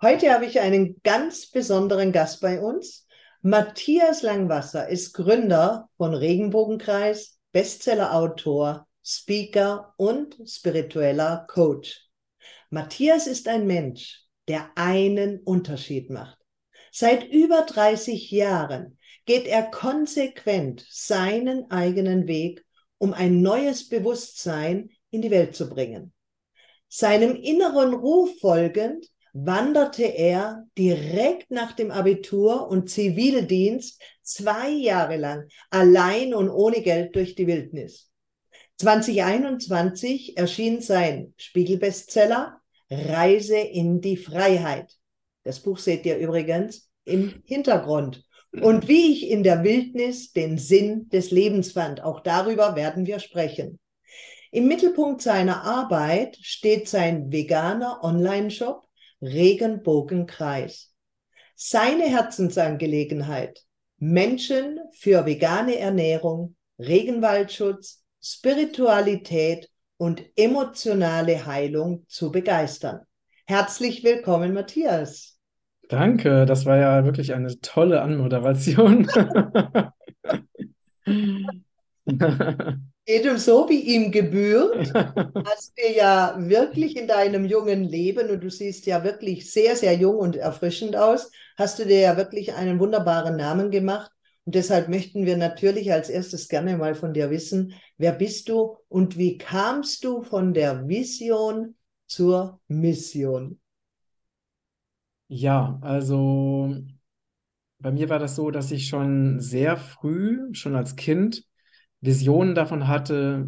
Heute habe ich einen ganz besonderen Gast bei uns. Matthias Langwasser ist Gründer von Regenbogenkreis, Bestsellerautor, Speaker und spiritueller Coach. Matthias ist ein Mensch, der einen Unterschied macht. Seit über 30 Jahren geht er konsequent seinen eigenen Weg, um ein neues Bewusstsein in die Welt zu bringen. Seinem inneren Ruf folgend wanderte er direkt nach dem Abitur und Zivildienst zwei Jahre lang allein und ohne Geld durch die Wildnis. 2021 erschien sein Spiegelbestseller Reise in die Freiheit. Das Buch seht ihr übrigens im Hintergrund. Und wie ich in der Wildnis den Sinn des Lebens fand. Auch darüber werden wir sprechen. Im Mittelpunkt seiner Arbeit steht sein veganer Online-Shop Regenbogenkreis. Seine Herzensangelegenheit Menschen für vegane Ernährung, Regenwaldschutz, Spiritualität und emotionale Heilung zu begeistern. Herzlich willkommen, Matthias. Danke, das war ja wirklich eine tolle Anmoderation. Jedem so wie ihm gebührt, hast du ja wirklich in deinem jungen Leben, und du siehst ja wirklich sehr, sehr jung und erfrischend aus, hast du dir ja wirklich einen wunderbaren Namen gemacht. Und deshalb möchten wir natürlich als erstes gerne mal von dir wissen, wer bist du und wie kamst du von der Vision zur Mission? Ja, also bei mir war das so, dass ich schon sehr früh, schon als Kind, Visionen davon hatte,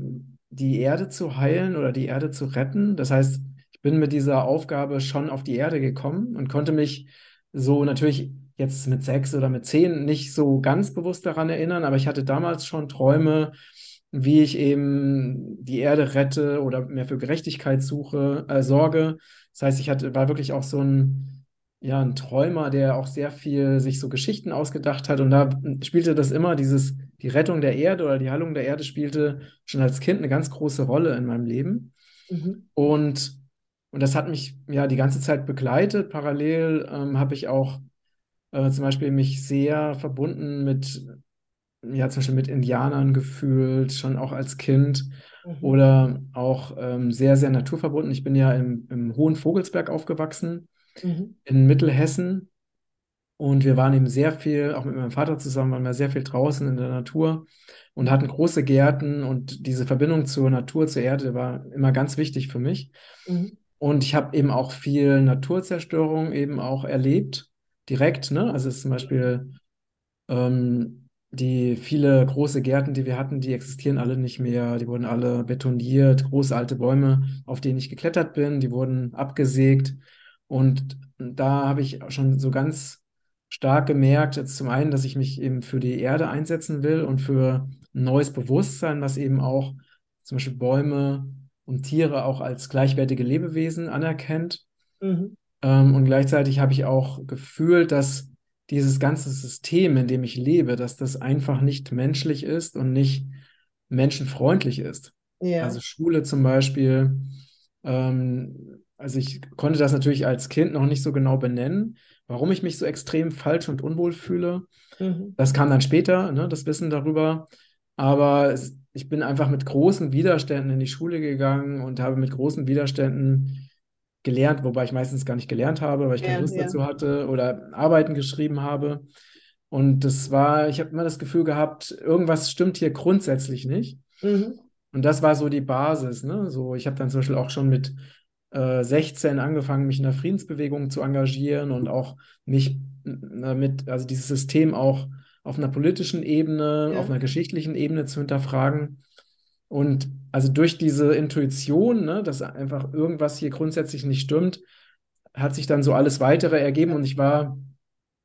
die Erde zu heilen oder die Erde zu retten. Das heißt, ich bin mit dieser Aufgabe schon auf die Erde gekommen und konnte mich so natürlich jetzt mit sechs oder mit zehn nicht so ganz bewusst daran erinnern, aber ich hatte damals schon Träume, wie ich eben die Erde rette oder mehr für Gerechtigkeit suche, äh, sorge. Das heißt, ich hatte, war wirklich auch so ein ja, ein Träumer, der auch sehr viel sich so Geschichten ausgedacht hat. Und da spielte das immer, dieses, die Rettung der Erde oder die Heilung der Erde spielte schon als Kind eine ganz große Rolle in meinem Leben. Mhm. Und, und das hat mich ja die ganze Zeit begleitet. Parallel ähm, habe ich auch äh, zum Beispiel mich sehr verbunden mit, ja, zum Beispiel mit Indianern gefühlt, schon auch als Kind. Mhm. Oder auch ähm, sehr, sehr naturverbunden. Ich bin ja im, im Hohen Vogelsberg aufgewachsen mhm. in Mittelhessen. Und wir waren eben sehr viel, auch mit meinem Vater zusammen, waren wir sehr viel draußen in der Natur und hatten große Gärten und diese Verbindung zur Natur, zur Erde war immer ganz wichtig für mich. Mhm. Und ich habe eben auch viel Naturzerstörung eben auch erlebt, direkt. Ne? Also es ist zum Beispiel ähm, die viele große Gärten, die wir hatten, die existieren alle nicht mehr. Die wurden alle betoniert, große alte Bäume, auf denen ich geklettert bin, die wurden abgesägt. Und da habe ich schon so ganz stark gemerkt, jetzt zum einen, dass ich mich eben für die Erde einsetzen will und für ein neues Bewusstsein, was eben auch zum Beispiel Bäume und Tiere auch als gleichwertige Lebewesen anerkennt. Mhm. Ähm, und gleichzeitig habe ich auch gefühlt, dass dieses ganze System, in dem ich lebe, dass das einfach nicht menschlich ist und nicht menschenfreundlich ist. Ja. Also Schule zum Beispiel, ähm, also ich konnte das natürlich als Kind noch nicht so genau benennen, warum ich mich so extrem falsch und unwohl fühle. Mhm. Das kam dann später, ne, das Wissen darüber. Aber es, ich bin einfach mit großen Widerständen in die Schule gegangen und habe mit großen Widerständen gelernt, wobei ich meistens gar nicht gelernt habe, weil ich keine Lust ja. dazu hatte oder Arbeiten geschrieben habe. Und das war, ich habe immer das Gefühl gehabt, irgendwas stimmt hier grundsätzlich nicht. Mhm. Und das war so die Basis. Ne? So, ich habe dann zum Beispiel auch schon mit 16 äh, angefangen, mich in der Friedensbewegung zu engagieren und auch mich äh, mit, also dieses System auch auf einer politischen Ebene, ja. auf einer geschichtlichen Ebene zu hinterfragen. Und also durch diese Intuition, ne, dass einfach irgendwas hier grundsätzlich nicht stimmt, hat sich dann so alles weitere ergeben und ich war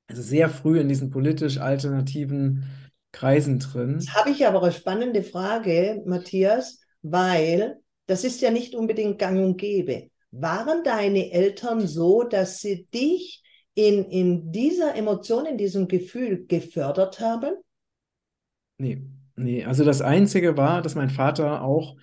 also sehr früh in diesen politisch alternativen Kreisen drin. Jetzt habe ich aber eine spannende Frage, Matthias, weil das ist ja nicht unbedingt gang und gäbe. Waren deine Eltern so, dass sie dich in, in dieser Emotion, in diesem Gefühl gefördert haben? Nee, nee. Also das Einzige war, dass mein Vater auch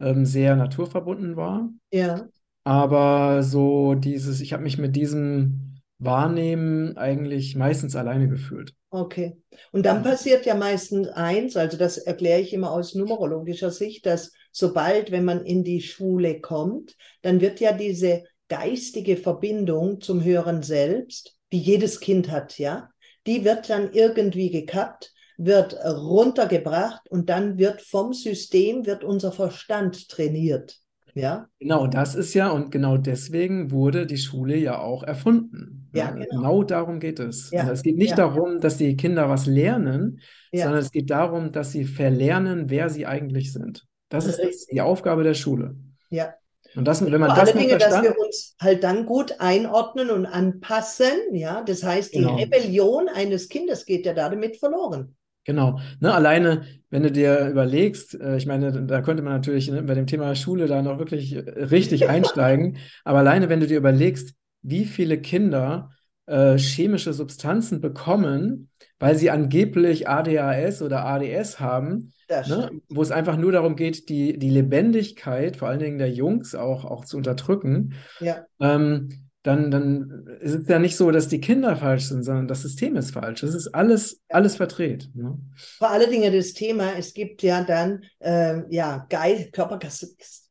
ähm, sehr naturverbunden war. Ja. Aber so dieses, ich habe mich mit diesem Wahrnehmen eigentlich meistens alleine gefühlt. Okay. Und dann passiert ja meistens eins, also das erkläre ich immer aus numerologischer Sicht, dass sobald, wenn man in die Schule kommt, dann wird ja diese geistige Verbindung zum höheren Selbst, die jedes Kind hat, ja, die wird dann irgendwie gekappt, wird runtergebracht und dann wird vom System, wird unser Verstand trainiert. Ja. Genau, das ist ja, und genau deswegen wurde die Schule ja auch erfunden. Ja, genau. genau. genau darum geht es. Ja, Also es geht nicht ja. darum, dass die Kinder was lernen, sondern es geht darum, dass sie verlernen, wer sie eigentlich sind. Das ist das, die Aufgabe der Schule. Ja. Und das, wenn man Vor das allen mal Dingen, dass wir uns halt dann gut einordnen und anpassen, ja. Das heißt, die Genau. Rebellion eines Kindes geht ja damit verloren. Genau. Ne, alleine, wenn du dir überlegst, äh, ich meine, da könnte man natürlich ne, bei dem Thema Schule da noch wirklich äh, richtig einsteigen, aber alleine, wenn du dir überlegst, wie viele Kinder äh, chemische Substanzen bekommen, weil sie angeblich ADHS oder ADS haben, ne, wo es einfach nur darum geht, die, die Lebendigkeit, vor allen Dingen der Jungs, auch, auch zu unterdrücken, Ja. ähm, dann, dann ist es ja nicht so, dass die Kinder falsch sind, sondern das System ist falsch. Das ist alles, alles verdreht. Ne? Vor allen Dingen das Thema, es gibt ja dann ähm, ja, Geist, Körper,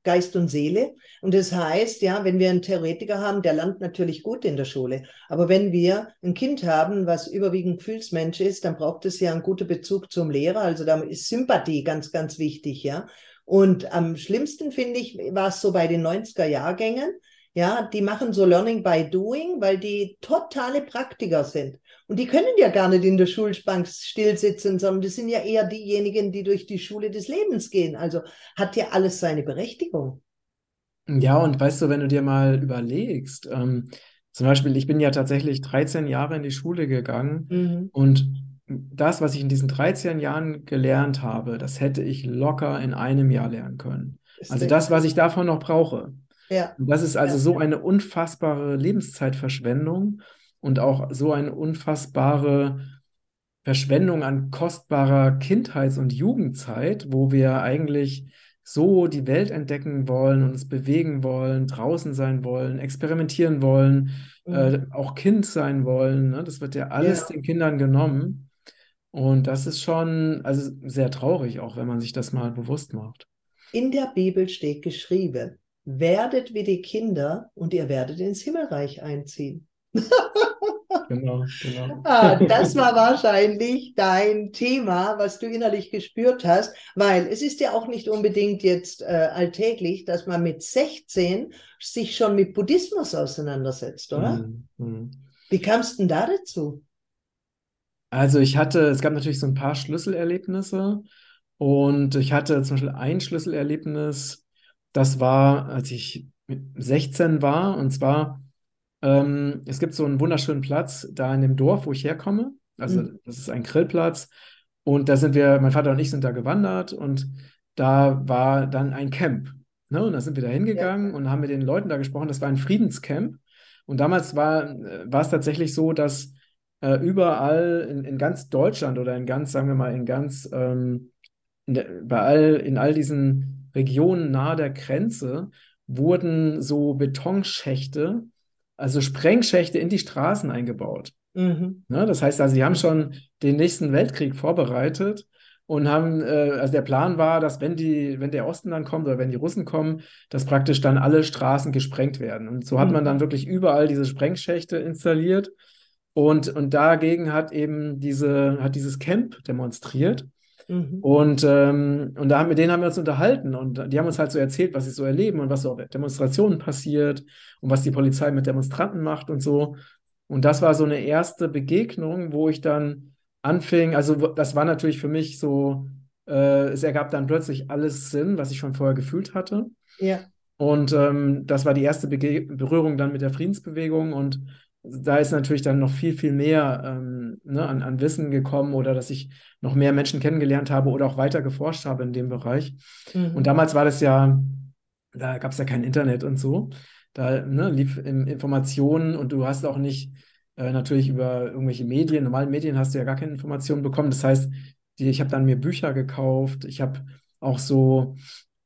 Geist- und Seele. Und das heißt, ja, wenn wir einen Theoretiker haben, der lernt natürlich gut in der Schule. Aber wenn wir ein Kind haben, was überwiegend Gefühlsmensch ist, dann braucht es ja einen guten Bezug zum Lehrer. Also da ist Sympathie ganz, ganz wichtig, ja. Und am schlimmsten finde ich, war es so bei den 90er Jahrgängen. Ja, die machen so Learning by Doing, weil die totale Praktiker sind. Und die können ja gar nicht in der Schulbank still sitzen, sondern das sind ja eher diejenigen, die durch die Schule des Lebens gehen. Also hat ja alles seine Berechtigung. Ja, und weißt du, wenn du dir mal überlegst, ähm, zum Beispiel, ich bin ja tatsächlich 13 Jahre in die Schule gegangen Mhm. und das, was ich in diesen 13 Jahren gelernt habe, das hätte ich locker in einem Jahr lernen können. Ist Also das, was ich davon noch brauche. Ja, Und das ist also Ja. so eine unfassbare Lebenszeitverschwendung und auch so eine unfassbare Verschwendung an kostbarer Kindheits- und Jugendzeit, wo wir eigentlich so die Welt entdecken wollen, uns bewegen wollen, draußen sein wollen, experimentieren wollen, äh, Mhm. auch Kind sein wollen. Ne? Das wird ja alles Ja. den Kindern genommen. Und das ist schon, also sehr traurig, auch wenn man sich das mal bewusst macht. In der Bibel steht geschrieben, werdet wie die Kinder und ihr werdet ins Himmelreich einziehen. Genau, genau. Ah, das war wahrscheinlich dein Thema, was du innerlich gespürt hast, weil es ist ja auch nicht unbedingt jetzt äh, alltäglich, dass man mit 16 sich schon mit Buddhismus auseinandersetzt, oder? Mhm, mhm. Wie kamst du denn da dazu? Also ich hatte, es gab natürlich so ein paar Schlüsselerlebnisse und ich hatte zum Beispiel ein Schlüsselerlebnis, das war, als ich mit 16 war und zwar, ähm, es gibt so einen wunderschönen Platz da in dem Dorf, wo ich herkomme, also Mhm. das ist ein Grillplatz. Und da sind wir, mein Vater und ich sind da gewandert und da war dann ein Camp, ne? Und da sind wir da hingegangen und haben mit den Leuten da gesprochen, das war ein Friedenscamp. Und damals war, äh, war es tatsächlich so, dass äh, überall in, in ganz Deutschland oder in ganz, sagen wir mal, in ganz, ähm, in bei all, in all diesen Regionen nahe der Grenze wurden so Betonschächte, also Sprengschächte in die Straßen eingebaut. Mhm. Ne? Das heißt also, sie haben schon den nächsten Weltkrieg vorbereitet und haben, äh, also der Plan war, dass wenn die, wenn der Osten dann kommt oder wenn die Russen kommen, dass praktisch dann alle Straßen gesprengt werden. Und so hat man Mhm. dann wirklich überall diese Sprengschächte installiert. Und, und dagegen hat eben diese, hat dieses Camp demonstriert. Mhm. Und, ähm, und da haben, mit denen haben wir uns unterhalten und die haben uns halt so erzählt, was sie so erleben und was so auf Demonstrationen passiert und was die Polizei mit Demonstranten macht und so. Und das war so eine erste Begegnung, wo ich dann anfing, also das war natürlich für mich so, äh, es ergab dann plötzlich alles Sinn, was ich schon vorher gefühlt hatte. Ja. Und ähm, das war die erste Bege Berührung dann mit der Friedensbewegung und da ist natürlich dann noch viel, viel mehr ähm, ne, an, an Wissen gekommen oder dass ich noch mehr Menschen kennengelernt habe oder auch weiter geforscht habe in dem Bereich. Mhm. Und damals war das ja, da gab es ja kein Internet und so. Da ne, lief in Informationen und du hast auch nicht äh, natürlich über irgendwelche Medien, normalen Medien hast du ja gar keine Informationen bekommen. Das heißt, die, ich habe dann mir Bücher gekauft, ich habe auch so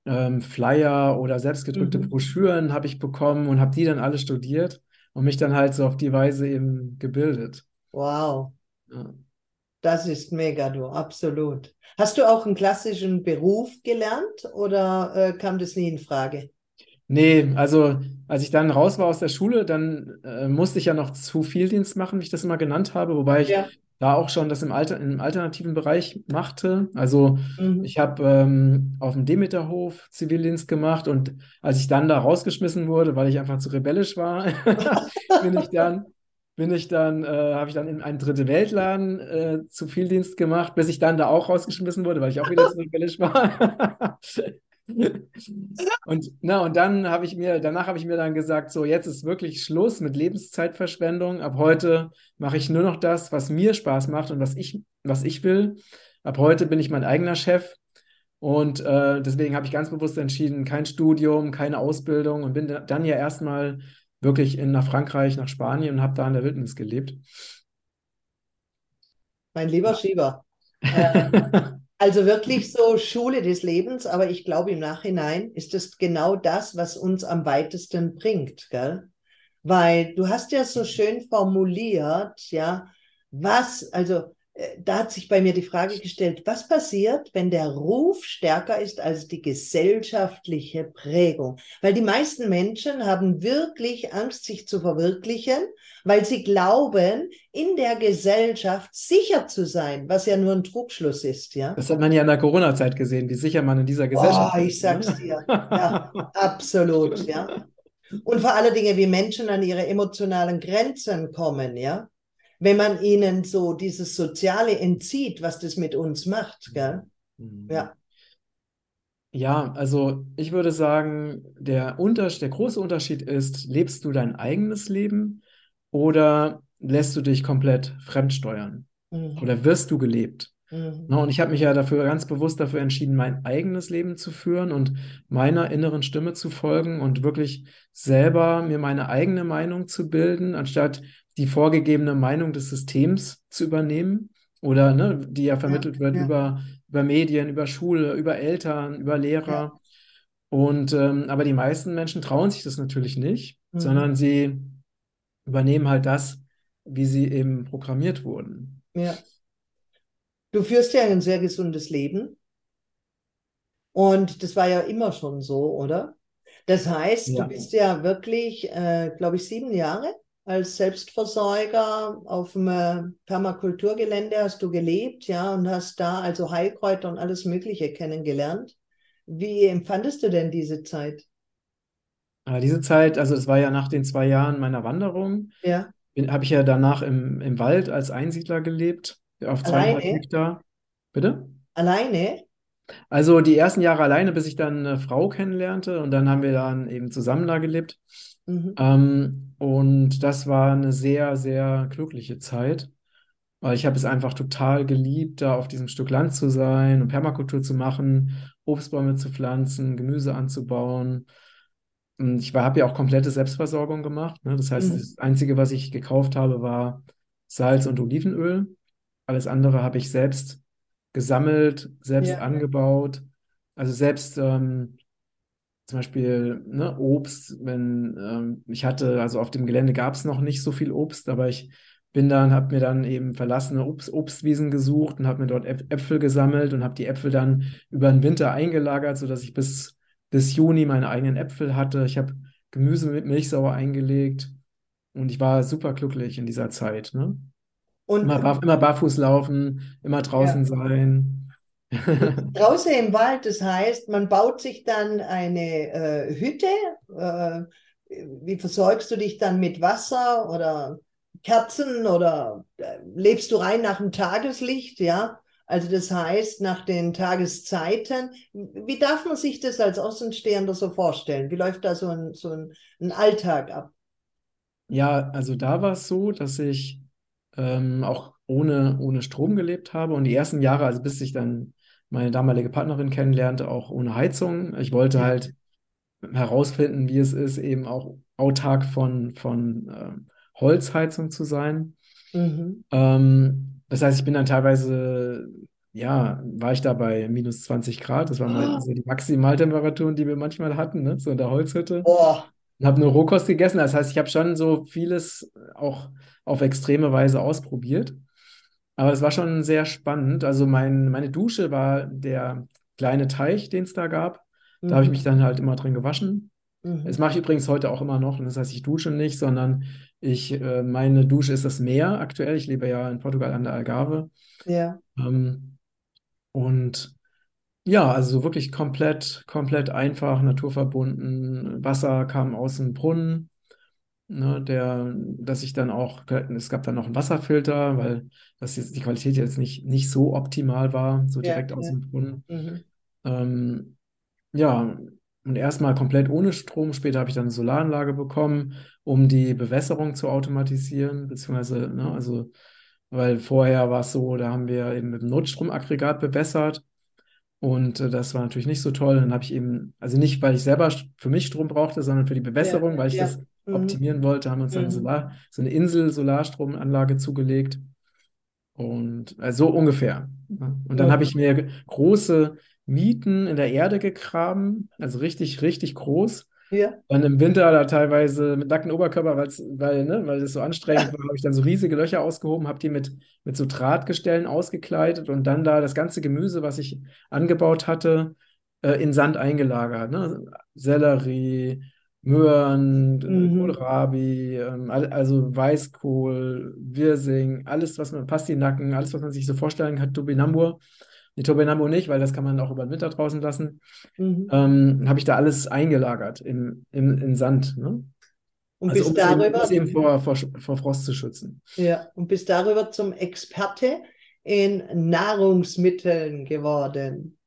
ähm, Flyer oder selbstgedrückte Mhm. Broschüren habe ich bekommen und habe die dann alle studiert und mich dann halt so auf die Weise eben gebildet. Wow, Ja. das ist mega, du, absolut. Hast du auch einen klassischen Beruf gelernt oder äh, kam das nie in Frage? Nee, also als ich dann raus war aus der Schule, dann äh, musste ich ja noch zu Vieldienst machen, wie ich das immer genannt habe, wobei ich Ja. Da auch schon das im Alter, im alternativen Bereich machte. Also Mhm. ich habe ähm, auf dem Demeterhof Zivildienst gemacht und als ich dann da rausgeschmissen wurde, weil ich einfach zu rebellisch war, bin ich dann, bin ich dann, äh, habe ich dann in einen Dritte Weltladen äh, zu Vieldienst gemacht, bis ich dann da auch rausgeschmissen wurde, weil ich auch wieder zu rebellisch war. Und, na, und dann habe ich mir, danach habe ich mir dann gesagt, so jetzt ist wirklich Schluss mit Lebenszeitverschwendung. Ab heute mache ich nur noch das, was mir Spaß macht und was ich, was ich will. Ab heute bin ich mein eigener Chef. Und äh, deswegen habe ich ganz bewusst entschieden, kein Studium, keine Ausbildung und bin da- dann ja erstmal wirklich in, nach Frankreich, nach Spanien und habe da in der Wildnis gelebt. Mein lieber Schieber. Also wirklich so Schule des Lebens, aber ich glaube im Nachhinein ist es genau das, was uns am weitesten bringt, gell? Weil du hast ja so schön formuliert, ja, was, also da hat sich bei mir die Frage gestellt, was passiert, wenn der Ruf stärker ist als die gesellschaftliche Prägung? Weil die meisten Menschen haben wirklich Angst, sich zu verwirklichen, weil sie glauben, in der Gesellschaft sicher zu sein, was ja nur ein Trugschluss ist, ja. Das hat man ja in der Corona-Zeit gesehen, wie sicher man in dieser Gesellschaft Oh, ist. ich sag's ne? dir. Ja, absolut, ja. Und vor allen Dingen, wie Menschen an ihre emotionalen Grenzen kommen, ja. Wenn man ihnen so dieses Soziale entzieht, was das mit uns macht, gell? Mhm. Ja. Ja, also ich würde sagen, der Unterschied, der große Unterschied ist, lebst du dein eigenes Leben oder lässt du dich komplett fremdsteuern? Mhm. Oder wirst du gelebt? Mhm. Na, und ich habe mich ja dafür ganz bewusst dafür entschieden, mein eigenes Leben zu führen und meiner inneren Stimme zu folgen und wirklich selber mir meine eigene Meinung zu bilden, anstatt die vorgegebene Meinung des Systems zu übernehmen oder ne, die ja vermittelt wird ja. über, über Medien, über Schule, über Eltern, über Lehrer. Und ähm, aber die meisten Menschen trauen sich das natürlich nicht, Mhm. sondern sie übernehmen halt das, wie sie eben programmiert wurden. Ja. Du führst ja ein sehr gesundes Leben. Und das war ja immer schon so, oder? Das heißt, Ja. du bist ja wirklich, äh, glaube ich, sieben Jahre als Selbstversorger auf dem äh, Permakulturgelände hast du gelebt, ja, und hast da also Heilkräuter und alles Mögliche kennengelernt. Wie empfandest du denn diese Zeit? Aber diese Zeit, also es war ja nach den zwei Jahren meiner Wanderung, Ja, habe ich ja danach im, im Wald als Einsiedler gelebt, auf zweieinhalb Alleine? Hektar. Bitte? alleine? Also die ersten Jahre alleine, bis ich dann eine Frau kennenlernte und dann haben wir dann eben zusammen da gelebt. Mhm. Ähm, und das war eine sehr, sehr glückliche Zeit, weil ich habe es einfach total geliebt, da auf diesem Stück Land zu sein und Permakultur zu machen, Obstbäume zu pflanzen, Gemüse anzubauen. Und ich habe ja auch komplette Selbstversorgung gemacht. Ne? Das heißt, Mhm. das Einzige, was ich gekauft habe, war Salz und Olivenöl. Alles andere habe ich selbst gesammelt, selbst Ja. angebaut. Also selbst ähm, zum Beispiel ne, Obst, wenn ähm, ich hatte, also auf dem Gelände gab es noch nicht so viel Obst, aber ich bin dann, habe mir dann eben verlassene Obst, Obstwiesen gesucht und habe mir dort Äp- Äpfel gesammelt und habe die Äpfel dann über den Winter eingelagert, sodass ich bis, bis Juni meine eigenen Äpfel hatte. Ich habe Gemüse mit Milchsauer eingelegt und ich war super glücklich in dieser Zeit. Ne? Und Immer, barf immer barfuß laufen, immer draußen Ja. sein. draußen im Wald, das heißt, man baut sich dann eine äh, Hütte. Äh, wie versorgst du dich dann mit Wasser oder Kerzen oder äh, lebst du rein nach dem Tageslicht? Ja, also das heißt nach den Tageszeiten. Wie darf man sich das als Außenstehender so vorstellen? Wie läuft da so ein, so ein, ein Alltag ab? Ja, also da war es so, dass ich ähm, auch ohne, ohne Strom gelebt habe und die ersten Jahre, also bis ich dann meine damalige Partnerin kennenlernte, auch ohne Heizung. Ich wollte Ja. halt herausfinden, wie es ist, eben auch autark von, von ähm, Holzheizung zu sein. Mhm. Ähm, das heißt, ich bin dann teilweise ja, war ich da bei minus 20 Grad. Das waren mal so die Maximaltemperaturen, die wir manchmal hatten, ne? So in der Holzhütte. Boah. Und habe nur Rohkost gegessen. Das heißt, ich habe schon so vieles auch auf extreme Weise ausprobiert. Aber es war schon sehr spannend. Also mein, meine Dusche war der kleine Teich, den es da gab. Da habe ich Mhm. mich dann halt immer drin gewaschen. Das Mhm. mache ich übrigens heute auch immer noch. Das heißt, ich dusche nicht, sondern ich, äh, meine Dusche ist das Meer aktuell. Ich lebe ja in Portugal an der Algarve. Ja. Ähm, und ja, also wirklich komplett, komplett einfach, naturverbunden. Wasser kam aus dem Brunnen, ne, der, dass ich dann auch, es gab dann noch einen Wasserfilter, weil das jetzt die Qualität jetzt nicht, nicht so optimal war, so Ja, direkt aus ja. dem Brunnen. Mhm. Ähm, ja, und erstmal komplett ohne Strom. Später habe ich dann eine Solaranlage bekommen, um die Bewässerung zu automatisieren, beziehungsweise, ne, also, weil vorher war es so, da haben wir eben mit dem Notstromaggregat bewässert. Und äh, das war natürlich nicht so toll. Dann habe ich eben, also nicht, weil ich selber für mich Strom brauchte, sondern für die Ja, Bewässerung, weil ich ja. das Mhm. optimieren wollte, haben wir uns eine Mhm. Solar, so eine Insel-Solarstromanlage zugelegt. Und also so ungefähr. ne? Und dann habe ich mir große Mieten in der Erde gegraben, also richtig, richtig groß. Ja. Dann im Winter da teilweise mit nacktem Oberkörper, weil, ne, weil es so anstrengend war, habe ich dann so riesige Löcher ausgehoben, habe die mit, mit so Drahtgestellen ausgekleidet und dann da das ganze Gemüse, was ich angebaut hatte, äh, in Sand eingelagert. Ne? Sellerie, Möhren, Mhm. Kohlrabi, ähm, also Weißkohl, Wirsing, alles, was man, Pastinaken, alles, was man sich so vorstellen kann, Topinambur. Nee, Topinambur nicht, weil das kann man auch über den Winter draußen lassen. Mhm. Ähm, habe ich da alles eingelagert im, im, in Sand. Ne? Und Also um eben, darüber, eben vor, vor, vor Frost zu schützen. ja, und bist darüber zum Experte in Nahrungsmitteln geworden.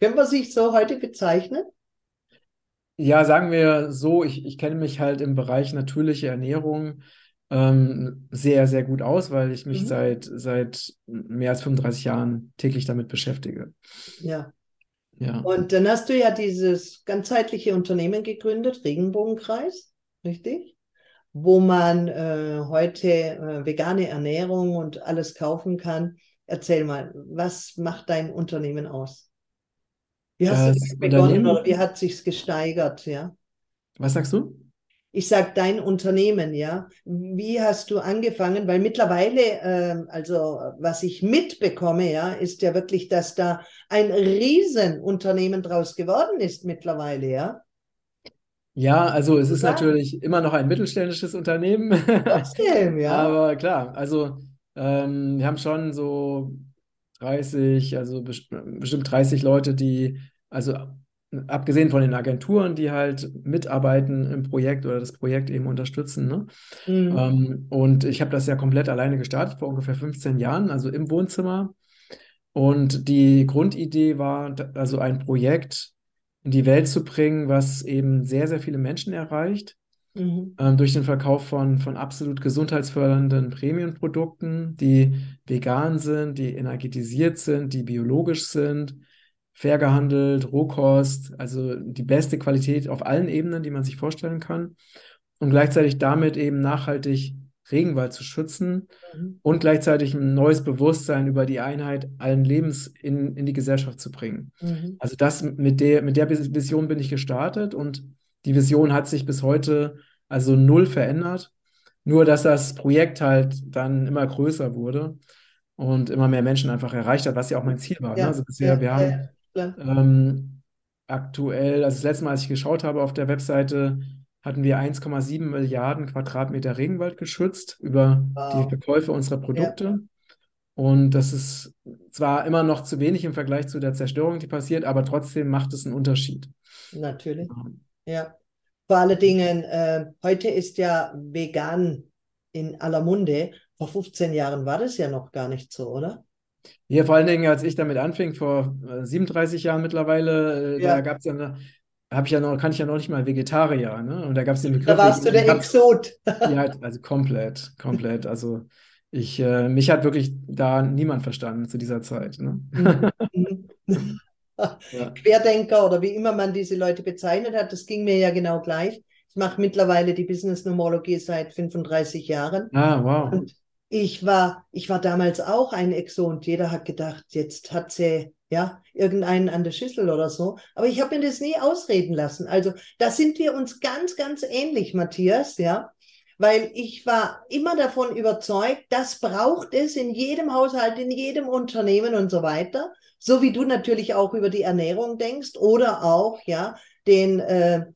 Können wir sich so heute bezeichnen? Ja, sagen wir so, ich, ich kenne mich halt im Bereich natürliche Ernährung ähm, sehr, sehr gut aus, weil ich mich Mhm. seit, seit mehr als 35 Jahren täglich damit beschäftige. Ja. Ja. Und dann hast du ja dieses ganzheitliche Unternehmen gegründet, Regenbogenkreis, richtig? Wo man äh, heute äh, vegane Ernährung und alles kaufen kann. Erzähl mal, was macht dein Unternehmen aus? Wie hast du Das damit begonnen oder wie hat sich's gesteigert, ja? was sagst du? Ich sag dein Unternehmen, ja. Wie hast du angefangen? Weil mittlerweile, ähm, also was ich mitbekomme, ja, ist ja wirklich, dass da ein Riesenunternehmen draus geworden ist mittlerweile, ja. Ja, also es ist Ja. natürlich immer noch ein mittelständisches Unternehmen. Trotzdem, ja. Aber klar, also ähm, wir haben schon so 30, also best bestimmt 30 Leute, die, also abgesehen von den Agenturen, die halt mitarbeiten im Projekt oder das Projekt eben unterstützen. Ne? Mhm. Ähm, und ich habe das ja komplett alleine gestartet vor ungefähr 15 Jahren, also im Wohnzimmer. Und die Grundidee war, also ein Projekt in die Welt zu bringen, was eben sehr, sehr viele Menschen erreicht Mhm. ähm, durch den Verkauf von, von absolut gesundheitsfördernden Prämienprodukten, die vegan sind, die energetisiert sind, die biologisch sind, fair gehandelt, Rohkost, also die beste Qualität auf allen Ebenen, die man sich vorstellen kann. Und gleichzeitig damit eben nachhaltig Regenwald zu schützen Mhm. und gleichzeitig ein neues Bewusstsein über die Einheit allen Lebens in, in die Gesellschaft zu bringen. Mhm. Also das mit der, mit der Vision bin ich gestartet und die Vision hat sich bis heute also null verändert. Nur, dass das Projekt halt dann immer größer wurde und immer mehr Menschen einfach erreicht hat, was ja auch mein Ziel war. Ne? Ja, Also bisher, ja, wir haben ja, ähm, aktuell, also das letzte Mal, als ich geschaut habe auf der Webseite, hatten wir 1,7 Milliarden Quadratmeter Regenwald geschützt über die Wow. Verkäufe unserer Produkte. Und das ist zwar immer noch zu wenig im Vergleich zu der Zerstörung, die passiert, aber trotzdem macht es einen Unterschied. Natürlich. Ja. Vor allen Dingen, äh, heute ist ja vegan in aller Munde. Vor 15 Jahren war das ja noch gar nicht so, oder? Hier vor allen Dingen, als ich damit anfing, vor äh, 37 Jahren mittlerweile, äh, da Ja. gab es ja eine, habe ich ja noch, kann ich ja noch nicht mal Vegetarier, ne? Und da gab es den Da Begriff warst du der vegan. Exot. Ja, also komplett, komplett. Also ich, äh, mich hat wirklich da niemand verstanden zu dieser Zeit, ne? Ja. Querdenker oder wie immer man diese Leute bezeichnet hat, das ging mir ja genau gleich. Ich mache mittlerweile die Business Nomologie seit 35 Jahren. Ah, wow. Und Ich war, ich war damals auch ein Exot. Jeder hat gedacht, jetzt hat sie ja irgendeinen an der Schüssel oder so. Aber ich habe mir das nie ausreden lassen. Also da sind wir uns ganz, ganz ähnlich, Matthias, ja. Weil ich war immer davon überzeugt, das braucht es in jedem Haushalt, in jedem Unternehmen und so weiter. So wie du natürlich auch über die Ernährung denkst oder auch, ja, den, äh,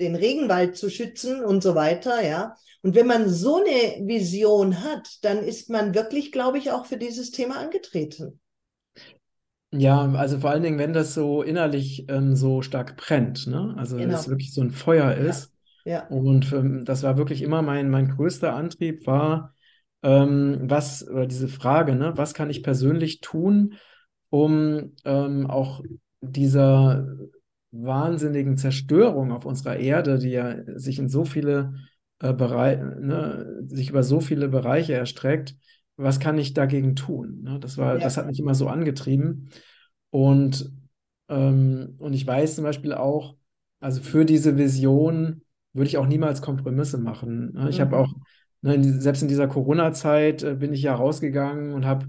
den Regenwald zu schützen und so weiter, ja. Und wenn man so eine Vision hat, dann ist man wirklich, glaube ich, auch für dieses Thema angetreten. Ja, also vor allen Dingen, wenn das so innerlich ähm, so stark brennt, ne? Also wenn es Genau. wirklich so ein Feuer ist. Ja, Und für, das war wirklich immer mein, mein größter Antrieb war, ähm, was, oder diese Frage, ne, was kann ich persönlich tun, um ähm, auch dieser wahnsinnigen Zerstörung auf unserer Erde, die ja sich in so viele äh, Bereiche, ne, sich über so viele Bereiche erstreckt, was kann ich dagegen tun? Ne? Das war, das ja. hat mich immer so angetrieben. Und, ähm, und ich weiß zum Beispiel auch, also für diese Vision würde ich auch niemals Kompromisse machen. ne? Ich habe auch, Mhm. ne, selbst in dieser Corona-Zeit äh, bin ich ja rausgegangen und habe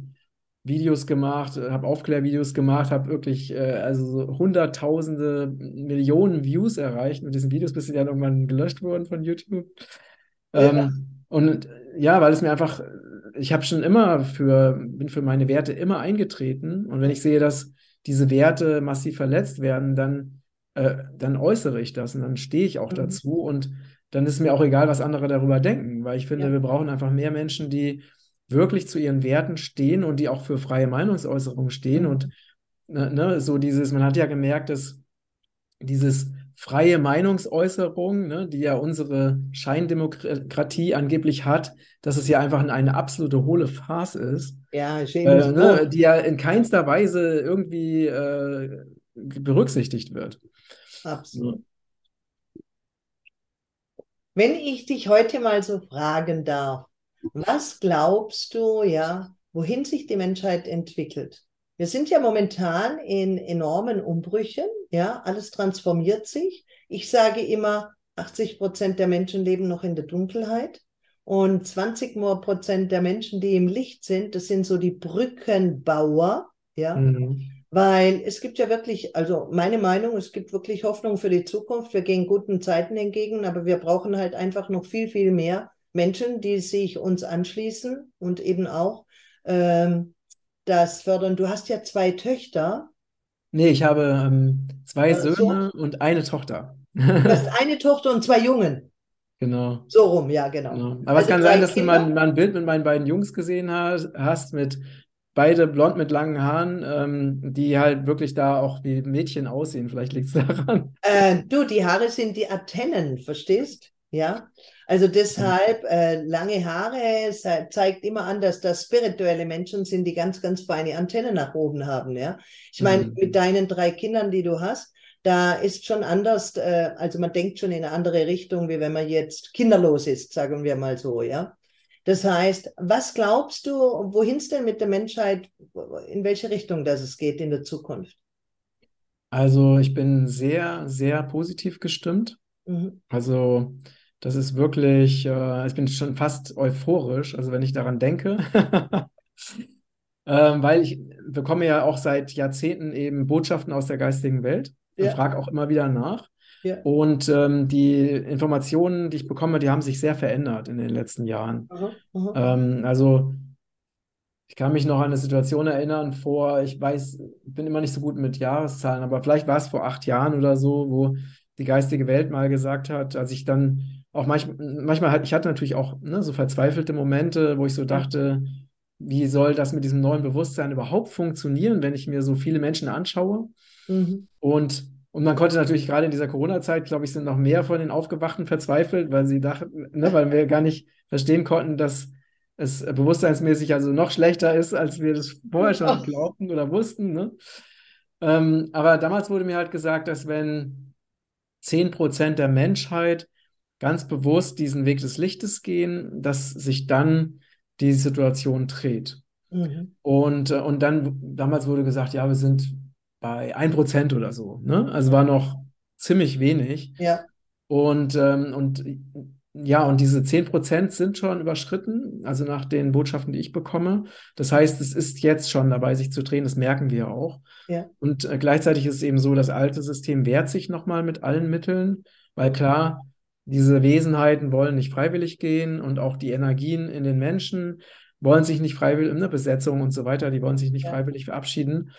Videos gemacht, habe Aufklärvideos gemacht, habe wirklich äh, also so Hunderttausende, Millionen Views erreicht mit diesen Videos, bis sie dann irgendwann gelöscht wurden von YouTube. Ja. Ähm, und äh, ja, weil es mir einfach, ich habe schon immer für, bin für meine Werte immer eingetreten. Und wenn ich sehe, dass diese Werte massiv verletzt werden, dann, äh, dann äußere ich das und dann stehe ich auch Mhm. dazu. Und dann ist mir auch egal, was andere darüber denken, weil ich finde, Ja. wir brauchen einfach mehr Menschen, die wirklich zu ihren Werten stehen und die auch für freie Meinungsäußerung stehen. Und ne, ne, so dieses, man hat ja gemerkt, dass dieses freie Meinungsäußerung, ne, die ja unsere Scheindemokratie angeblich hat, dass es ja einfach eine absolute hohle Farce ist, Ja, äh, Illusion. ne, die ja in keinster Weise irgendwie äh, berücksichtigt wird. Absolut. Wenn ich dich heute mal so fragen darf, was glaubst du, ja, wohin sich die Menschheit entwickelt? Wir sind ja momentan in enormen Umbrüchen, ja, alles transformiert sich. Ich sage immer, 80 Prozent der Menschen leben noch in der Dunkelheit und 20 Prozent der Menschen, die im Licht sind, das sind so die Brückenbauer, ja. Mhm. Weil es gibt ja wirklich, also meine Meinung, es gibt wirklich Hoffnung für die Zukunft. Wir gehen guten Zeiten entgegen, aber wir brauchen halt einfach noch viel, viel mehr Menschen, die sich uns anschließen und eben auch ähm, das fördern. Du hast ja zwei Töchter. Nee, ich habe ähm, zwei Äh, so? Söhne und eine Tochter. Du hast eine Tochter und zwei Jungen. Genau. So rum, ja, genau. Genau. Aber es Also kann drei sein, dass du Kinder. mal, mal ein Bild mit meinen beiden Jungs gesehen hast, hast mit beide blond mit langen Haaren, ähm, die halt wirklich da auch wie Mädchen aussehen. Vielleicht liegt es daran. Äh, du, die Haare sind die Antennen, verstehst? Ja. Also deshalb äh, lange Haare ze- zeigt immer an, dass das spirituelle Menschen sind, die ganz, ganz feine Antennen nach oben haben. Ja. Ich meine, Mhm. mit deinen drei Kindern, die du hast, da ist schon anders, äh, also man denkt schon in eine andere Richtung, wie wenn man jetzt kinderlos ist, sagen wir mal so, ja. Das heißt, was glaubst du, wohin es denn mit der Menschheit, in welche Richtung das es geht in der Zukunft? Also ich bin sehr, sehr positiv gestimmt. Mhm. Also das ist wirklich, äh, ich bin schon fast euphorisch, also wenn ich daran denke. Ähm, weil ich bekomme ja auch seit Jahrzehnten eben Botschaften aus der geistigen Welt und Ja, frage auch immer wieder nach. ja. Und ähm, die Informationen, die ich bekomme, die haben sich sehr verändert in den letzten Jahren. Aha, aha. Ähm, also ich kann mich noch an eine Situation erinnern vor, ich weiß, ich bin immer nicht so gut mit Jahreszahlen, aber vielleicht war es vor acht Jahren oder so, wo die geistige Welt mal gesagt hat, als ich dann auch manchmal, manchmal halt, ich hatte natürlich auch ne, so verzweifelte Momente, wo ich so dachte, wie soll das mit diesem neuen Bewusstsein überhaupt funktionieren, wenn ich mir so viele Menschen anschaue? Mhm. Und, und man konnte natürlich gerade in dieser Corona-Zeit, glaube ich, sind noch mehr von den Aufgewachten verzweifelt, weil sie dachten, ne, weil wir gar nicht verstehen konnten, dass es bewusstseinsmäßig also noch schlechter ist, als wir das vorher schon Ach. glaubten oder wussten. Ne? Ähm, aber damals wurde mir halt gesagt, dass wenn 10% der Menschheit ganz bewusst diesen Weg des Lichtes gehen, dass sich dann die Situation dreht. Mhm. Und, äh, und dann, damals wurde gesagt, ja, wir sind bei 1% oder so. Ne? Also war noch ziemlich wenig. Ja, Und, ähm, und ja, und diese 10% sind schon überschritten, also nach den Botschaften, die ich bekomme. Das heißt, es ist jetzt schon dabei, sich zu drehen, das merken wir auch. Ja. Und äh, gleichzeitig ist es eben so, das alte System wehrt sich nochmal mit allen Mitteln, weil klar, diese Wesenheiten wollen nicht freiwillig gehen und auch die Energien in den Menschen wollen sich nicht freiwillig, eine Besetzung und so weiter, die wollen sich nicht Ja. freiwillig verabschieden.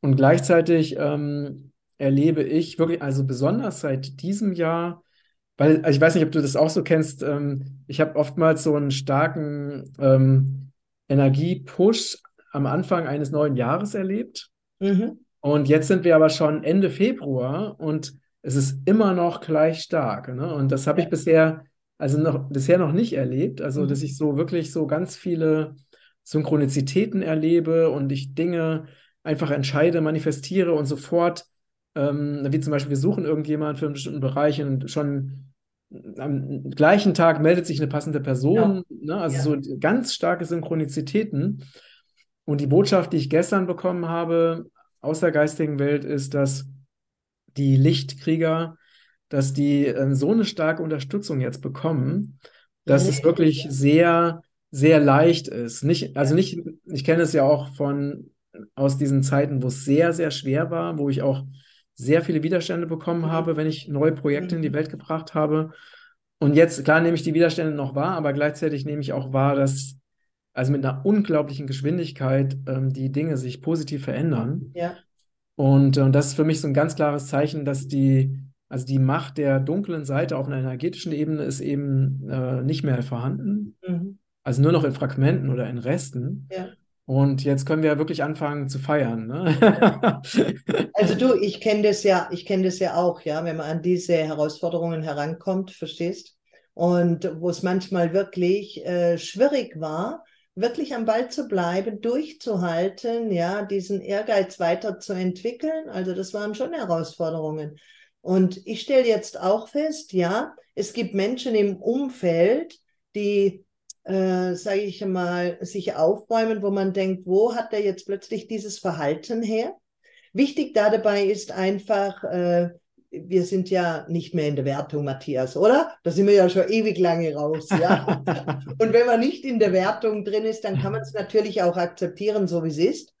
Und gleichzeitig ähm, erlebe ich wirklich, also besonders seit diesem Jahr, weil, also ich weiß nicht, ob du das auch so kennst, ähm, ich habe oftmals so einen starken ähm, Energie-Push am Anfang eines neuen Jahres erlebt. Mhm. Und jetzt sind wir aber schon Ende Februar und es ist immer noch gleich stark. Ne? Und das habe ich Ja. bisher, also noch, bisher noch nicht erlebt. Also, Mhm. dass ich so wirklich so ganz viele Synchronizitäten erlebe und ich Dinge einfach entscheide, manifestiere und sofort, ähm, wie zum Beispiel, wir suchen irgendjemanden für einen bestimmten Bereich und schon am gleichen Tag meldet sich eine passende Person. Ne? Also Ja. so ganz starke Synchronizitäten. Und die Botschaft, die ich gestern bekommen habe aus der geistigen Welt, ist, dass die Lichtkrieger, dass die ähm, so eine starke Unterstützung jetzt bekommen, dass es wirklich sehr, sehr leicht ist. Nicht, also nicht, ich kenne es ja auch von aus diesen Zeiten, wo es sehr, sehr schwer war, wo ich auch sehr viele Widerstände bekommen Mhm. habe, wenn ich neue Projekte in die Mhm. Welt gebracht habe. Und jetzt, klar, nehme ich die Widerstände noch wahr, aber gleichzeitig nehme ich auch wahr, dass also mit einer unglaublichen Geschwindigkeit ähm, die Dinge sich positiv verändern. Ja. Und, äh, und das ist für mich so ein ganz klares Zeichen, dass die, also die Macht der dunklen Seite auf einer energetischen Ebene ist eben äh, nicht mehr vorhanden. Mhm. Also nur noch in Fragmenten oder in Resten. Ja. Und jetzt können wir ja wirklich anfangen zu feiern. Ne? Also du, ich kenne das ja, ich kenne das ja auch, ja, wenn man an diese Herausforderungen herankommt, verstehst? Und wo es manchmal wirklich äh, schwierig war, wirklich am Ball zu bleiben, durchzuhalten, ja, diesen Ehrgeiz weiterzuentwickeln. Also das waren schon Herausforderungen. Und ich stelle jetzt auch fest, ja, es gibt Menschen im Umfeld, die, äh, sage ich mal, sich aufbäumen, wo man denkt, wo hat der jetzt plötzlich dieses Verhalten her? Wichtig da dabei ist einfach, äh, wir sind ja nicht mehr in der Wertung, Matthias, oder? Da sind wir ja schon ewig lange raus, ja. Und wenn man nicht in der Wertung drin ist, dann kann man es natürlich auch akzeptieren, so wie es ist.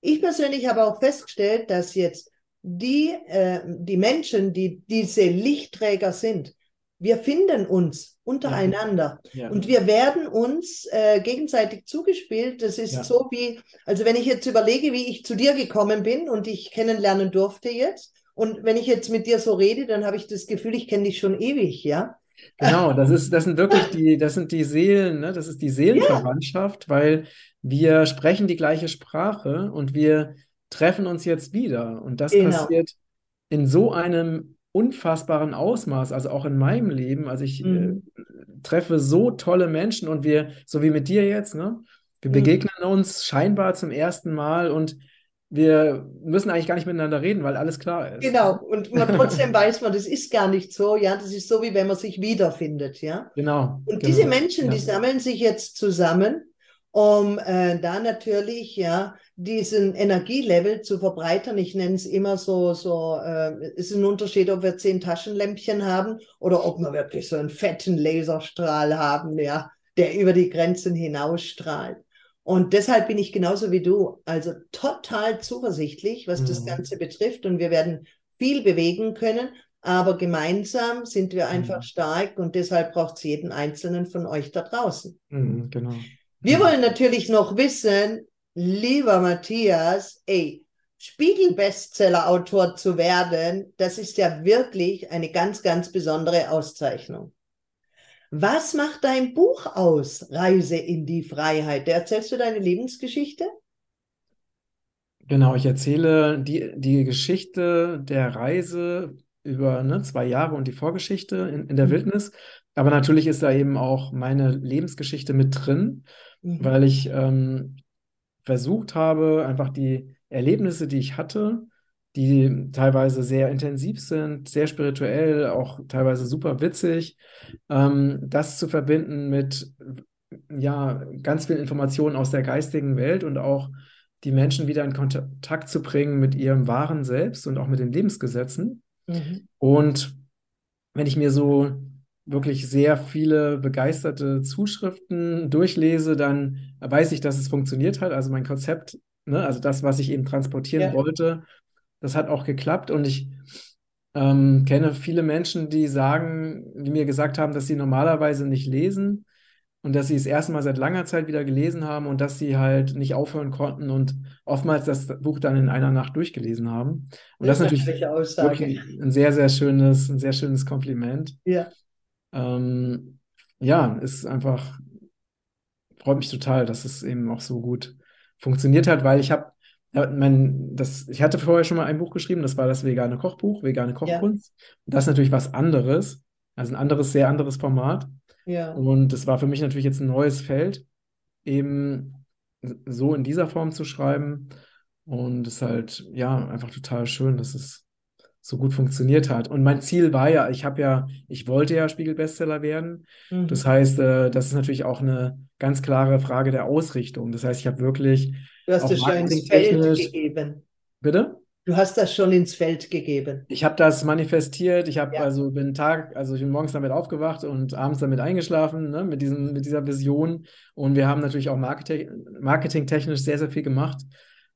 Ich persönlich habe auch festgestellt, dass jetzt die, äh, die Menschen, die diese Lichtträger sind, wir finden uns untereinander Ja. und wir werden uns äh, gegenseitig zugespielt. Das ist Ja. so wie, also wenn ich jetzt überlege, wie ich zu dir gekommen bin und dich kennenlernen durfte jetzt, und wenn ich jetzt mit dir so rede, dann habe ich das Gefühl, ich kenne dich schon ewig, ja? Genau, das ist, das sind wirklich die, das sind die Seelen, ne? Das ist die Seelenverwandtschaft, weil wir sprechen die gleiche Sprache und wir treffen uns jetzt wieder. Und das Genau. passiert in so einem unfassbaren Ausmaß, also auch in meinem Leben. Also ich Mhm. äh, treffe so tolle Menschen und wir, so wie mit dir jetzt, ne? Wir Mhm. begegnen uns scheinbar zum ersten Mal und wir müssen eigentlich gar nicht miteinander reden, weil alles klar ist. Genau. Und man, trotzdem weiß man, das ist gar nicht so, ja. Das ist so, wie wenn man sich wiederfindet, ja. Genau, Und genau. diese Menschen, die Ja. sammeln sich jetzt zusammen, um äh, da natürlich ja diesen Energielevel zu verbreitern. Ich nenne es immer so, so äh, es ist ein Unterschied, ob wir zehn Taschenlämpchen haben oder ob wir wirklich so einen fetten Laserstrahl haben, ja, der über die Grenzen hinausstrahlt. Und deshalb bin ich genauso wie du, also total zuversichtlich, was das Mhm. Ganze betrifft. Und wir werden viel bewegen können. Aber gemeinsam sind wir einfach Mhm. stark und deshalb braucht es jeden einzelnen von euch da draußen. Mhm, genau. Wir wollen natürlich noch wissen, lieber Matthias, ey, Spiegel-Bestseller-Autor zu werden, das ist ja wirklich eine ganz, ganz besondere Auszeichnung. Was macht dein Buch aus, Reise in die Freiheit? Erzählst du deine Lebensgeschichte? Genau, ich erzähle die, die Geschichte der Reise über ne, zwei Jahre und die Vorgeschichte in, in der Mhm. Wildnis. Aber natürlich ist da eben auch meine Lebensgeschichte mit drin, Mhm. weil ich ähm, versucht habe, einfach die Erlebnisse, die ich hatte, die teilweise sehr intensiv sind, sehr spirituell, auch teilweise super witzig, ähm, das zu verbinden mit ja, ganz vielen Informationen aus der geistigen Welt und auch die Menschen wieder in Kontakt zu bringen mit ihrem wahren Selbst und auch mit den Lebensgesetzen. Mhm. Und wenn ich mir so wirklich sehr viele begeisterte Zuschriften durchlese, dann weiß ich, dass es funktioniert hat. Also mein Konzept, ne, also das, was ich eben transportieren Ja. wollte, das hat auch geklappt. Und ich ähm, kenne viele Menschen, die sagen, die mir gesagt haben, dass sie normalerweise nicht lesen und dass sie es erstmal seit langer Zeit wieder gelesen haben und dass sie halt nicht aufhören konnten und oftmals das Buch dann in einer Nacht durchgelesen haben. Und das, Das ist natürlich Aussage. wirklich ein sehr, sehr schönes, ein sehr schönes Kompliment. Ja. Ähm, ja, ist einfach, freut mich total, dass es eben auch so gut funktioniert hat, weil ich habe, mein, das, ich hatte vorher schon mal ein Buch geschrieben, das war das vegane Kochbuch, vegane Kochkunst. Und das ist natürlich was anderes, also ein anderes, sehr anderes Format. Ja. Und es war für mich natürlich jetzt ein neues Feld, eben so in dieser Form zu schreiben. Und es ist halt, ja, einfach total schön, dass es so gut funktioniert hat. Und mein Ziel war ja, ich habe ja, ich wollte ja Spiegel-Bestseller werden. Mhm. Das heißt, äh, das ist natürlich auch eine ganz klare Frage der Ausrichtung. Das heißt, ich habe wirklich Du hast das schon ins Feld gegeben. Bitte? Du hast das schon ins Feld gegeben. Ich habe das manifestiert. Ich habe Ja. also bin Tag, also ich bin morgens damit aufgewacht und abends damit eingeschlafen, ne, mit diesem, mit dieser Vision. Und wir haben natürlich auch Marketing, marketingtechnisch sehr, sehr viel gemacht,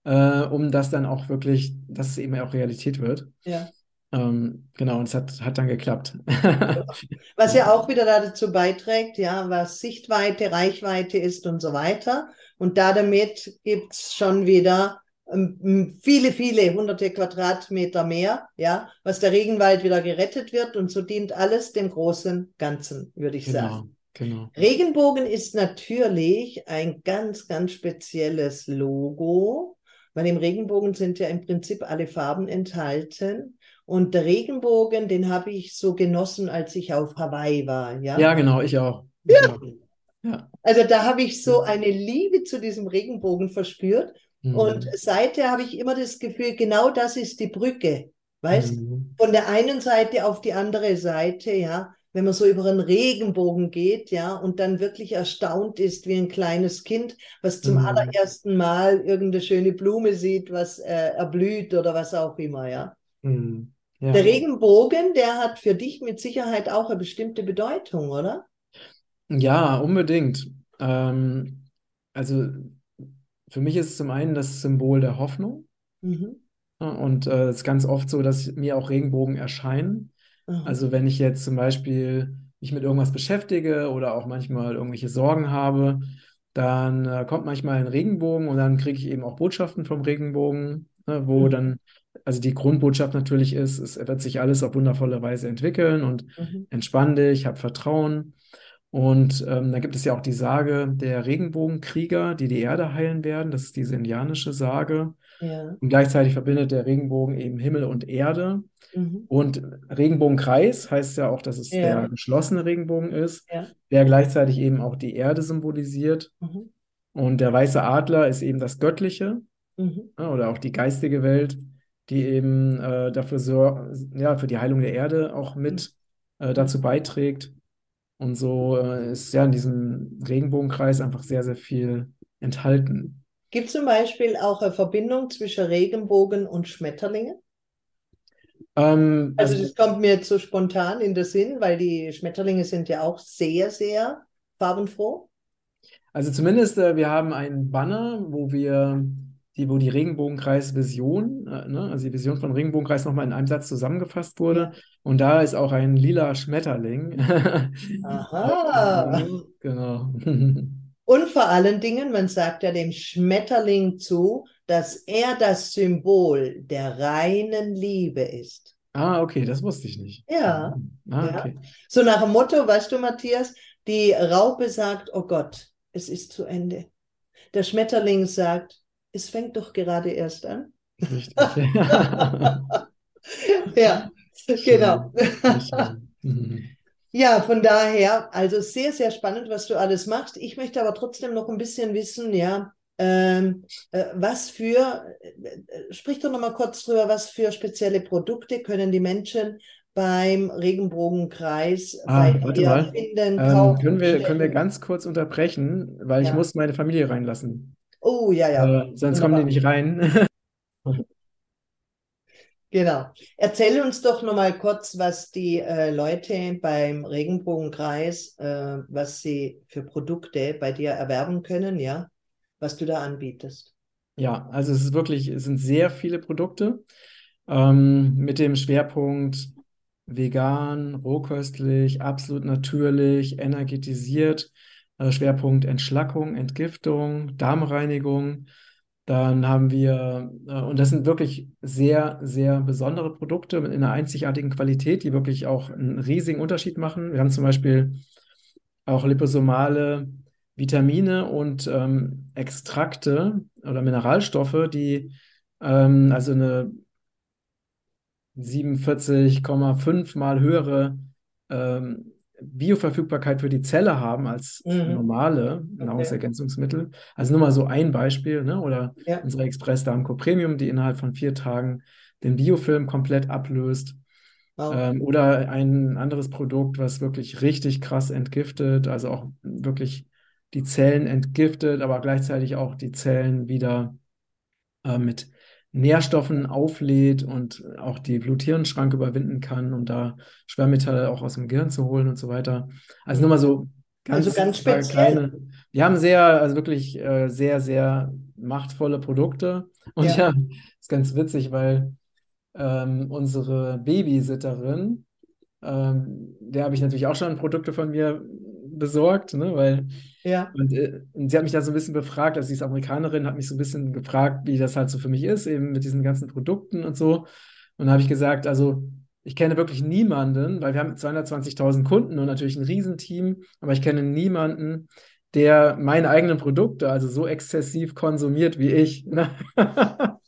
äh, um das dann auch wirklich, dass es eben auch Realität wird. Ja. Ähm, genau, und es hat, hat dann geklappt. Was ja auch wieder dazu beiträgt, ja, was Sichtweite, Reichweite ist und so weiter. Und da damit gibt's schon wieder ähm, viele, viele hunderte Quadratmeter mehr, ja, was der Regenwald wieder gerettet wird. Und so dient alles dem großen Ganzen, würde ich sagen. Genau, genau. Regenbogen ist natürlich ein ganz, ganz spezielles Logo, weil im Regenbogen sind ja im Prinzip alle Farben enthalten. Und der Regenbogen, den habe ich so genossen, als ich auf Hawaii war. Ja, Ja, genau, ich auch. Ich auch. Ja. also da habe ich so eine Liebe zu diesem Regenbogen verspürt. Mhm. Und seither habe ich immer das Gefühl, genau das ist die Brücke. Weißt Mhm. von der einen Seite auf die andere Seite, ja, wenn man so über einen Regenbogen geht, ja, und dann wirklich erstaunt ist wie ein kleines Kind, was zum Mhm. allerersten Mal irgendeine schöne Blume sieht, was äh, erblüht oder was auch immer, ja. Mhm. Ja. Der Regenbogen, der hat für dich mit Sicherheit auch eine bestimmte Bedeutung, oder? Ja, unbedingt. Ähm, also für mich ist es zum einen das Symbol der Hoffnung. Mhm. Ja, Und äh, es ist ganz oft so, dass mir auch Regenbogen erscheinen. Aha. Also wenn ich jetzt zum Beispiel mich mit irgendwas beschäftige oder auch manchmal irgendwelche Sorgen habe, dann äh, kommt manchmal ein Regenbogen und dann kriege ich eben auch Botschaften vom Regenbogen, ne, wo Mhm. dann, also die Grundbotschaft natürlich ist, es wird sich alles auf wundervolle Weise entwickeln und Mhm. entspann dich, hab Vertrauen. Und ähm, da gibt es ja auch die Sage der Regenbogenkrieger, die die Erde heilen werden. Das ist diese indianische Sage. Ja. Und gleichzeitig verbindet der Regenbogen eben Himmel und Erde. Mhm. Und Regenbogenkreis heißt ja auch, dass es Ja. der geschlossene Regenbogen ist, Ja. der gleichzeitig eben auch die Erde symbolisiert. Mhm. Und der weiße Adler ist eben das Göttliche Mhm. ja, oder auch die geistige Welt, die eben äh, dafür sor ja, für die Heilung der Erde auch mit äh, dazu beiträgt. Und so äh, ist ja in diesem Regenbogenkreis einfach sehr, sehr viel enthalten. Gibt es zum Beispiel auch eine Verbindung zwischen Regenbogen und Schmetterlingen? Ähm, Also also das kommt mir jetzt so spontan in den Sinn, weil die Schmetterlinge sind ja auch sehr, sehr farbenfroh. Also zumindest, äh, wir haben einen Banner, wo wir die, wo die Regenbogenkreis-Vision, äh, ne, also die Vision von Regenbogenkreis nochmal in einem Satz zusammengefasst wurde. Und da ist auch ein lila Schmetterling. Aha. Genau. Und vor allen Dingen, man sagt ja dem Schmetterling zu, dass er das Symbol der reinen Liebe ist. Ah, okay, das wusste ich nicht. Ja, Ah, ja. okay. So nach dem Motto, weißt du, Matthias, die Raupe sagt, oh Gott, es ist zu Ende. Der Schmetterling sagt, es fängt doch gerade erst an. Richtig. Ja, genau. Mhm. Ja, von daher, also sehr, sehr spannend, was du alles machst. Ich möchte aber trotzdem noch ein bisschen wissen, ja, ähm, äh, was für, äh, sprich doch noch mal kurz drüber, was für spezielle Produkte können die Menschen beim Regenbogenkreis Ah, bei dir finden, Ähm, kaufen, können wir, können wir ganz kurz unterbrechen, weil ich Ja. muss meine Familie reinlassen. Oh, ja, ja. Äh, sonst kommen die Wunderbar. nicht rein. Genau. Erzähl uns doch nochmal kurz, was die äh, Leute beim Regenbogenkreis, äh, was sie für Produkte bei dir erwerben können, ja, was du da anbietest. Ja, also es ist wirklich, es sind sehr viele Produkte ähm, mit dem Schwerpunkt vegan, rohköstlich, absolut natürlich, energetisiert, äh, Schwerpunkt Entschlackung, Entgiftung, Darmreinigung. Dann haben wir, äh, und das sind wirklich sehr, sehr besondere Produkte in einer einzigartigen Qualität, die wirklich auch einen riesigen Unterschied machen. Wir haben zum Beispiel auch liposomale Vitamine und ähm, Extrakte oder Mineralstoffe, die ähm, also eine 47,5 mal höhere ähm, Bioverfügbarkeit für die Zelle haben als Mhm. normale. Nahrungsergänzungsmittel. Also nur mal so ein Beispiel, ne? Oder Ja. unsere Express Darmco Premium, die innerhalb von vier Tagen den Biofilm komplett ablöst. Wow. Ähm, oder ein anderes Produkt, was wirklich richtig krass entgiftet, also auch wirklich die Zellen entgiftet, aber gleichzeitig auch die Zellen wieder äh, mit Nährstoffen auflädt und auch die Blut-Hirn-Schranke überwinden kann, um da Schwermetalle auch aus dem Gehirn zu holen und so weiter. Also nur mal so ganz, Also ganz äh, speziell. kleine. Wir haben sehr, also wirklich äh, sehr, sehr machtvolle Produkte. Und Ja. ja, ist ganz witzig, weil ähm, unsere Babysitterin, ähm, der habe ich natürlich auch schon Produkte von mir besorgt, ne, weil Ja. und, äh, und sie hat mich da so ein bisschen befragt, also sie ist Amerikanerin, hat mich so ein bisschen gefragt, wie das halt so für mich ist, eben mit diesen ganzen Produkten und so. Und da habe ich gesagt, also ich kenne wirklich niemanden, weil wir haben 220.000 Kunden und natürlich ein Riesenteam, aber ich kenne niemanden, der meine eigenen Produkte also so exzessiv konsumiert wie ich. Ne?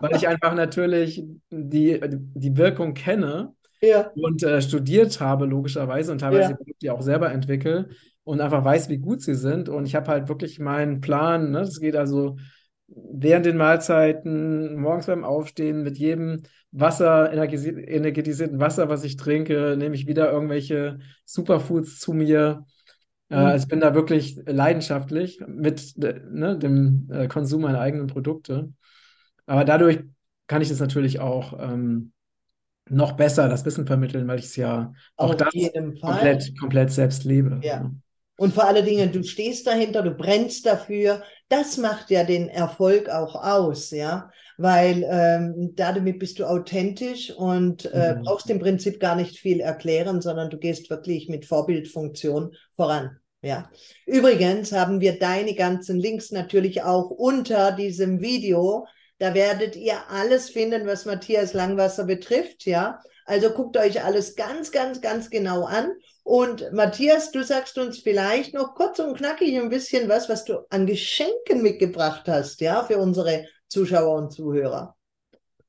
Weil ich einfach natürlich die, die Wirkung kenne Ja. und äh, studiert habe, logischerweise, und teilweise Ja. die Produkte auch selber entwickle und einfach weiß, wie gut sie sind. Und ich habe halt wirklich meinen Plan. Ne? Das geht also während den Mahlzeiten, morgens beim Aufstehen, mit jedem Wasser, energetisierten Wasser, was ich trinke, nehme ich wieder irgendwelche Superfoods zu mir. Äh, Mhm. ich bin da wirklich leidenschaftlich mit äh, ne, dem äh, Konsum meiner eigenen Produkte. Aber dadurch kann ich das natürlich auch ähm, noch besser das Wissen vermitteln, weil ich es ja auch das komplett, komplett selbst lebe. Ja. Und vor allen Dingen, du stehst dahinter, du brennst dafür. Das macht ja den Erfolg auch aus, ja, weil ähm, damit bist du authentisch und äh, Mhm. brauchst im Prinzip gar nicht viel erklären, sondern du gehst wirklich mit Vorbildfunktion voran. Ja. Übrigens haben wir deine ganzen Links natürlich auch unter diesem Video. Da werdet ihr alles finden, was Matthias Langwasser betrifft, ja. Also guckt euch alles ganz, ganz, ganz genau an. Und Matthias, du sagst uns vielleicht noch kurz und knackig ein bisschen was, was du an Geschenken mitgebracht hast, ja, für unsere Zuschauer und Zuhörer.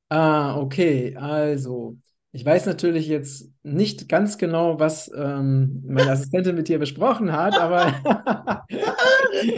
Ah, okay. Also, ich weiß natürlich jetzt nicht ganz genau, was ähm, meine Assistentin mit dir besprochen hat, aber,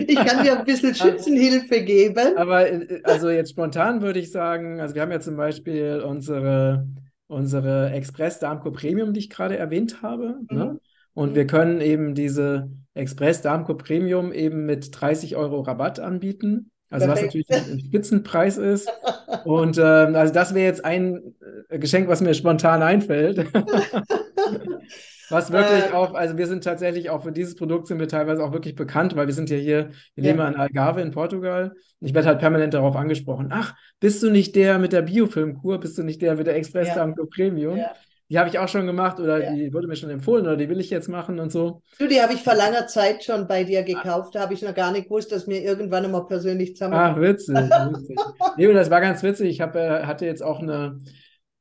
Ich kann dir ein bisschen Schützenhilfe geben. aber äh, also jetzt spontan würde ich sagen, also wir haben ja zum Beispiel unsere, unsere Express Darmco Premium, die ich gerade erwähnt habe, ne? Mhm. Und wir können eben diese Express Darmco Premium eben mit 30 Euro Rabatt anbieten. Also was natürlich ein, Spitzenpreis ist. Und ähm, also das wäre jetzt ein äh, Geschenk, was mir spontan einfällt. Was wirklich Äh. auch, also wir sind tatsächlich auch für dieses Produkt sind wir teilweise auch wirklich bekannt, weil wir sind ja hier, wir Ja. leben an Algarve in Portugal. Ich werde halt permanent darauf angesprochen. Ach, bist du nicht der mit der Biofilmkur? Bist du nicht der mit der Express Ja. Premium? Ja. Die habe ich auch schon gemacht oder Ja. die wurde mir schon empfohlen oder die will ich jetzt machen und so. Du, die habe ich vor langer Zeit schon bei dir gekauft. Da habe ich noch gar nicht gewusst, dass wir irgendwann einmal persönlich zusammen. Ach, witzig, witzig. Nee, das war ganz witzig. Ich habe, äh, hatte jetzt auch eine,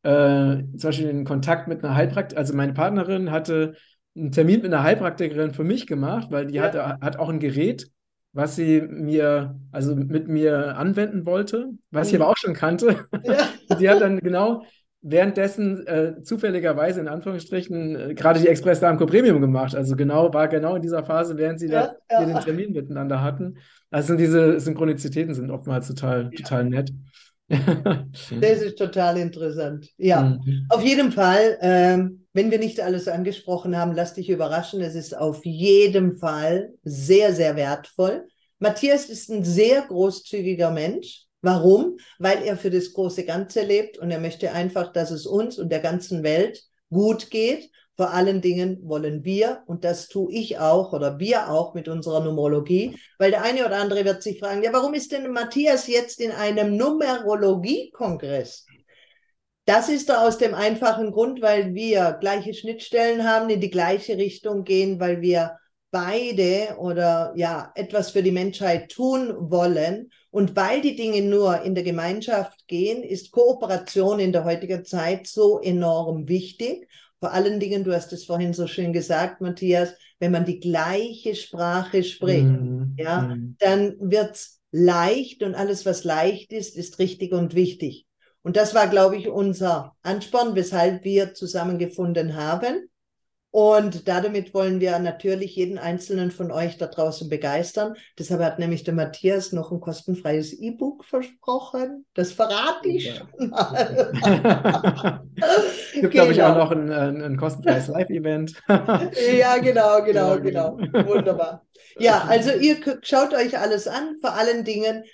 äh, zum Beispiel einen Kontakt mit einer Heilpraktikerin, also meine Partnerin hatte einen Termin mit einer Heilpraktikerin für mich gemacht, weil die Ja. hatte, hat auch ein Gerät, was sie mir, also mit mir anwenden wollte, was ich Mhm. aber auch schon kannte. Ja. Und die hat dann genau währenddessen äh, zufälligerweise in Anführungsstrichen äh, gerade die Express Darmco Premium gemacht. Also genau, war genau in dieser Phase, während sie Ja, da ja. den Termin miteinander hatten. Also diese Synchronizitäten sind oftmals total, total nett. Das ist total interessant. Ja. Mhm. Auf jeden Fall, ähm, wenn wir nicht alles angesprochen haben, lass dich überraschen. Es ist auf jeden Fall sehr, sehr wertvoll. Matthias ist ein sehr großzügiger Mensch, Warum? Weil er für das große Ganze lebt und er möchte einfach, dass es uns und der ganzen Welt gut geht. Vor allen Dingen wollen wir, und das tue ich auch oder wir auch mit unserer Numerologie, weil der eine oder andere wird sich fragen, ja, warum ist denn Matthias jetzt in einem Numerologie-Kongress? Das ist da aus dem einfachen Grund, weil wir gleiche Schnittstellen haben, in die gleiche Richtung gehen, weil wir beide oder ja etwas für die Menschheit tun wollen. Und weil die Dinge nur in der Gemeinschaft gehen, ist Kooperation in der heutigen Zeit so enorm wichtig. Vor allen Dingen, du hast es vorhin so schön gesagt, Matthias, wenn man die gleiche Sprache spricht, mm, ja, mm. dann wird's leicht und alles, was leicht ist, ist richtig und wichtig. Und das war, glaube ich, unser Ansporn, weshalb wir zusammengefunden haben. Und damit wollen wir natürlich jeden einzelnen von euch da draußen begeistern. Deshalb hat nämlich der Matthias noch ein kostenfreies E-Book versprochen. Das verrate ich schon mal. es gibt, genau. glaube ich, auch genau. noch ein, ein, ein kostenfreies Live-Event. ja, genau, genau, genau, genau. Wunderbar. Ja, also ihr schaut euch alles an. Vor allen Dingen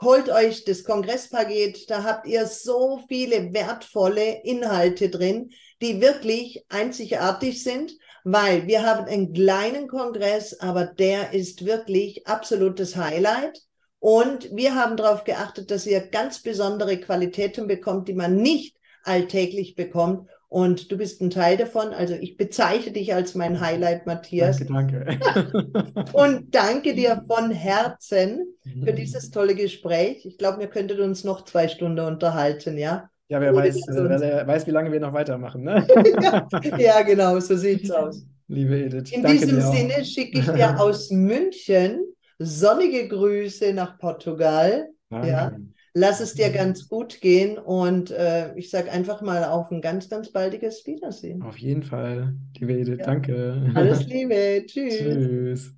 holt euch das Kongresspaket, da habt ihr so viele wertvolle Inhalte drin, die wirklich einzigartig sind, weil wir haben einen kleinen Kongress, aber der ist wirklich absolutes Highlight. Und wir haben darauf geachtet, dass ihr ganz besondere Qualitäten bekommt, die man nicht alltäglich bekommt. Und du bist ein Teil davon. Also ich bezeichne dich als mein Highlight, Matthias. Danke, danke. Und danke dir von Herzen für dieses tolle Gespräch. Ich glaube, wir könnten uns noch zwei Stunden unterhalten, ja? Ja, wer weiß, äh, wer weiß, wie lange wir noch weitermachen, ne? ja, ja, genau, so sieht's aus. Liebe Edith. In diesem Sinne schicke ich dir aus München sonnige Grüße nach Portugal. Danke. Ja. Lass es dir ganz gut gehen und äh, ich sage einfach mal auf ein ganz, ganz baldiges Wiedersehen. Auf jeden Fall, liebe Edith, ja. danke. Alles Liebe, tschüss. Tschüss.